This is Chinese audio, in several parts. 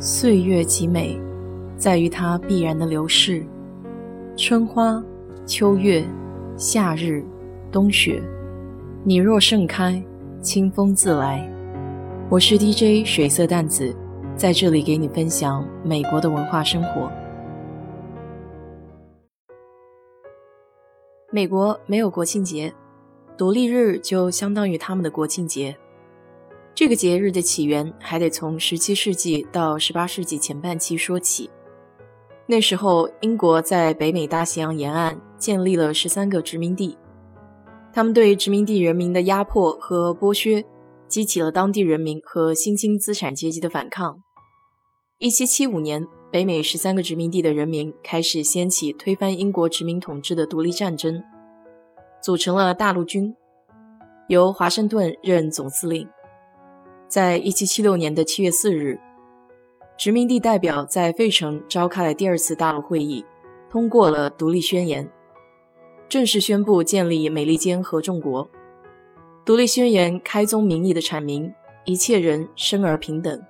岁月极美，在于它必然的流逝。春花、秋月、夏日、冬雪，你若盛开，清风自来。我是 DJ 水色淡子，在这里给你分享美国的文化生活。美国没有国庆节，独立日就相当于他们的国庆节。这个节日的起源还得从17世纪到18世纪前半期说起。那时候，英国在北美大西洋沿岸建立了十三个殖民地，他们对殖民地人民的压迫和剥削，激起了当地人民和新兴资产阶级的反抗。1775年，北美十三个殖民地的人民开始掀起推翻英国殖民统治的独立战争，组成了大陆军，由华盛顿任总司令。在一七七六年的七月四日，殖民地代表在费城召开了第二次大陆会议，通过了独立宣言，正式宣布建立美利坚合众国。独立宣言开宗明义的阐明，一切人生而平等，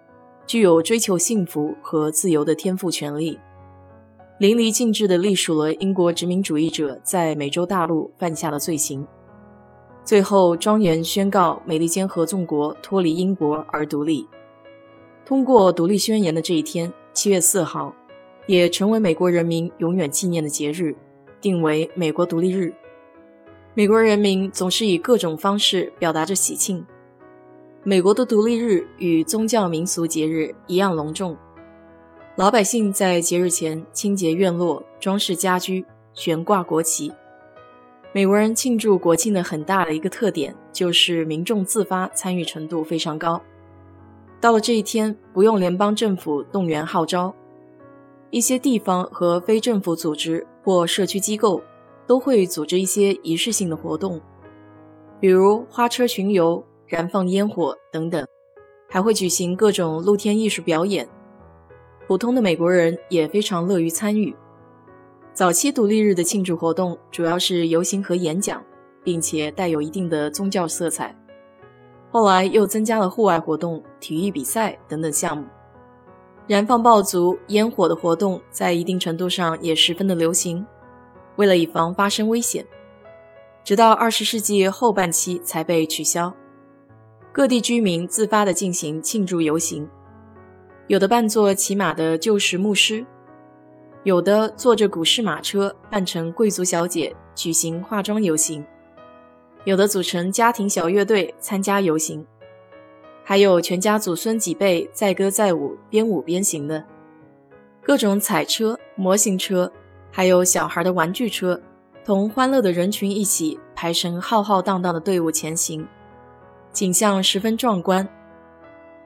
具有追求幸福和自由的天赋权利，淋漓尽致地隶属了英国殖民主义者在美洲大陆犯下的罪行。最后，庄严宣告美利坚合众国脱离英国而独立。通过独立宣言的这一天，七月四号，也成为美国人民永远纪念的节日，定为美国独立日。美国人民总是以各种方式表达着喜庆。美国的独立日与宗教民俗节日一样隆重，老百姓在节日前清洁院落、装饰家居、悬挂国旗。美国人庆祝国庆的很大的一个特点，就是民众自发参与程度非常高。到了这一天，不用联邦政府动员号召，一些地方和非政府组织或社区机构都会组织一些仪式性的活动，比如花车巡游、燃放烟火等等，还会举行各种露天艺术表演。普通的美国人也非常乐于参与。早期独立日的庆祝活动主要是游行和演讲，并且带有一定的宗教色彩。后来又增加了户外活动、体育比赛等等项目。燃放爆竹、烟火的活动在一定程度上也十分的流行。为了以防发生危险，直到二十世纪后半期才被取消。各地居民自发地进行庆祝游行，有的扮作骑马的旧时牧师。有的坐着古式马车，扮成贵族小姐，举行化妆游行；有的组成家庭小乐队参加游行；还有全家祖孙几辈载歌载舞，边舞边行的。各种彩车、模型车，还有小孩的玩具车，同欢乐的人群一起排成浩浩荡荡的队伍前行，景象十分壮观。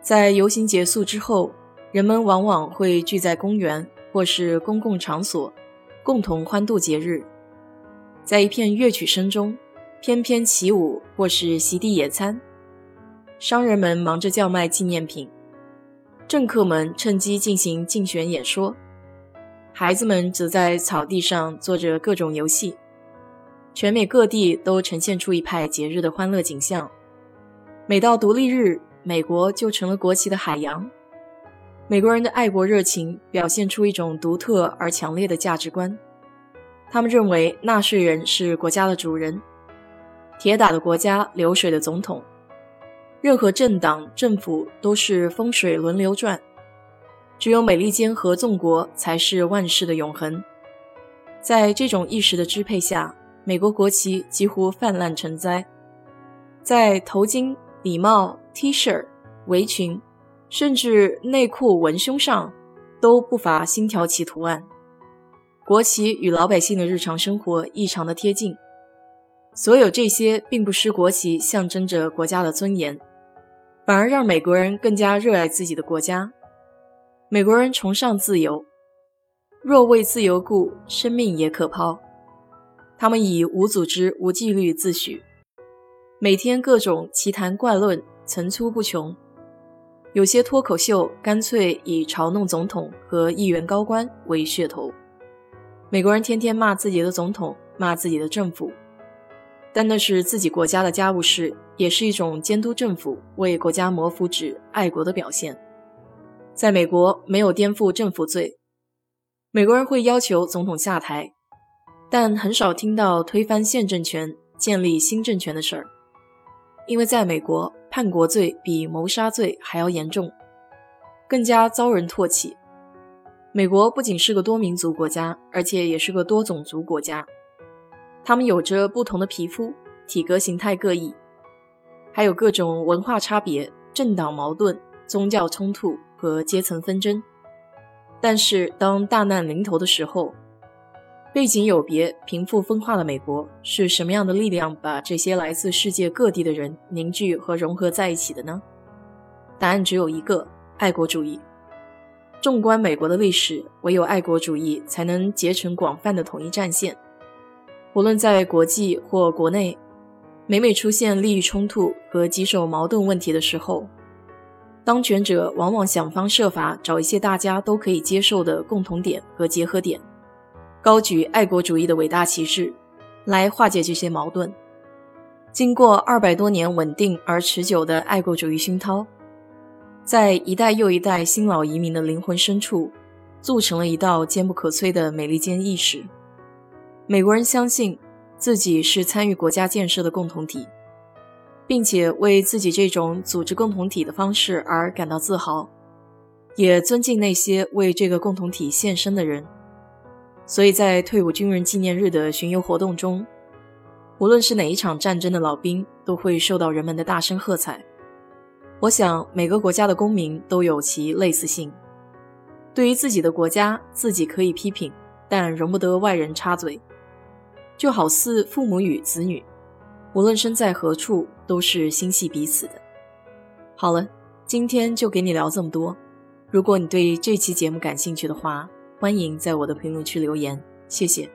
在游行结束之后，人们往往会聚在公园。或是公共场所，共同欢度节日，在一片乐曲声中翩翩起舞，或是席地野餐。商人们忙着叫卖纪念品，政客们趁机进行竞选演说，孩子们则在草地上做着各种游戏。全美各地都呈现出一派节日的欢乐景象。每到独立日，美国就成了国旗的海洋。美国人的爱国热情表现出一种独特而强烈的价值观。他们认为纳税人是国家的主人，铁打的国家，流水的总统。任何政党、政府都是风水轮流转，只有美利坚合众国才是万世的永恒。在这种意识的支配下，美国国旗几乎泛滥成灾，在头巾、礼帽、T 恤、围裙。甚至内裤、文胸上都不乏星条旗图案。国旗与老百姓的日常生活异常的贴近。所有这些并不失国旗象征着国家的尊严，反而让美国人更加热爱自己的国家。美国人崇尚自由，若为自由故，生命也可抛。他们以无组织、无纪律自诩，每天各种奇谈怪论层出不穷。有些脱口秀干脆以嘲弄总统和议员高官为噱头。美国人天天骂自己的总统，骂自己的政府，但那是自己国家的家务事，也是一种监督政府、为国家谋福祉、爱国的表现。在美国没有颠覆政府罪，美国人会要求总统下台，但很少听到推翻现政权、建立新政权的事儿，因为在美国，叛国罪比谋杀罪还要严重，更加遭人唾弃。美国不仅是个多民族国家，而且也是个多种族国家，他们有着不同的皮肤、体格形态各异，还有各种文化差别、政党矛盾、宗教冲突。和阶层纷争，但是当大难临头的时候，背景有别、贫富分化的美国是什么样的力量把这些来自世界各地的人凝聚和融合在一起的呢？答案只有一个：爱国主义。纵观美国的历史，唯有爱国主义才能结成广泛的统一战线。无论在国际或国内，每每出现利益冲突和棘手矛盾问题的时候。当权者往往想方设法找一些大家都可以接受的共同点和结合点，高举爱国主义的伟大旗帜，来化解这些矛盾。经过二百多年稳定而持久的爱国主义熏陶，在一代又一代新老移民的灵魂深处，铸成了一道坚不可摧的美利坚意识。美国人相信自己是参与国家建设的共同体。并且为自己这种组织共同体的方式而感到自豪，也尊敬那些为这个共同体献身的人。所以在退伍军人纪念日的巡游活动中，无论是哪一场战争的老兵，都会受到人们的大声喝彩。我想每个国家的公民都有其类似性。对于自己的国家，自己可以批评，但容不得外人插嘴，就好似父母与子女。无论身在何处，都是心系彼此的。好了，今天就给你聊这么多。如果你对这期节目感兴趣的话，欢迎在我的评论区留言，谢谢。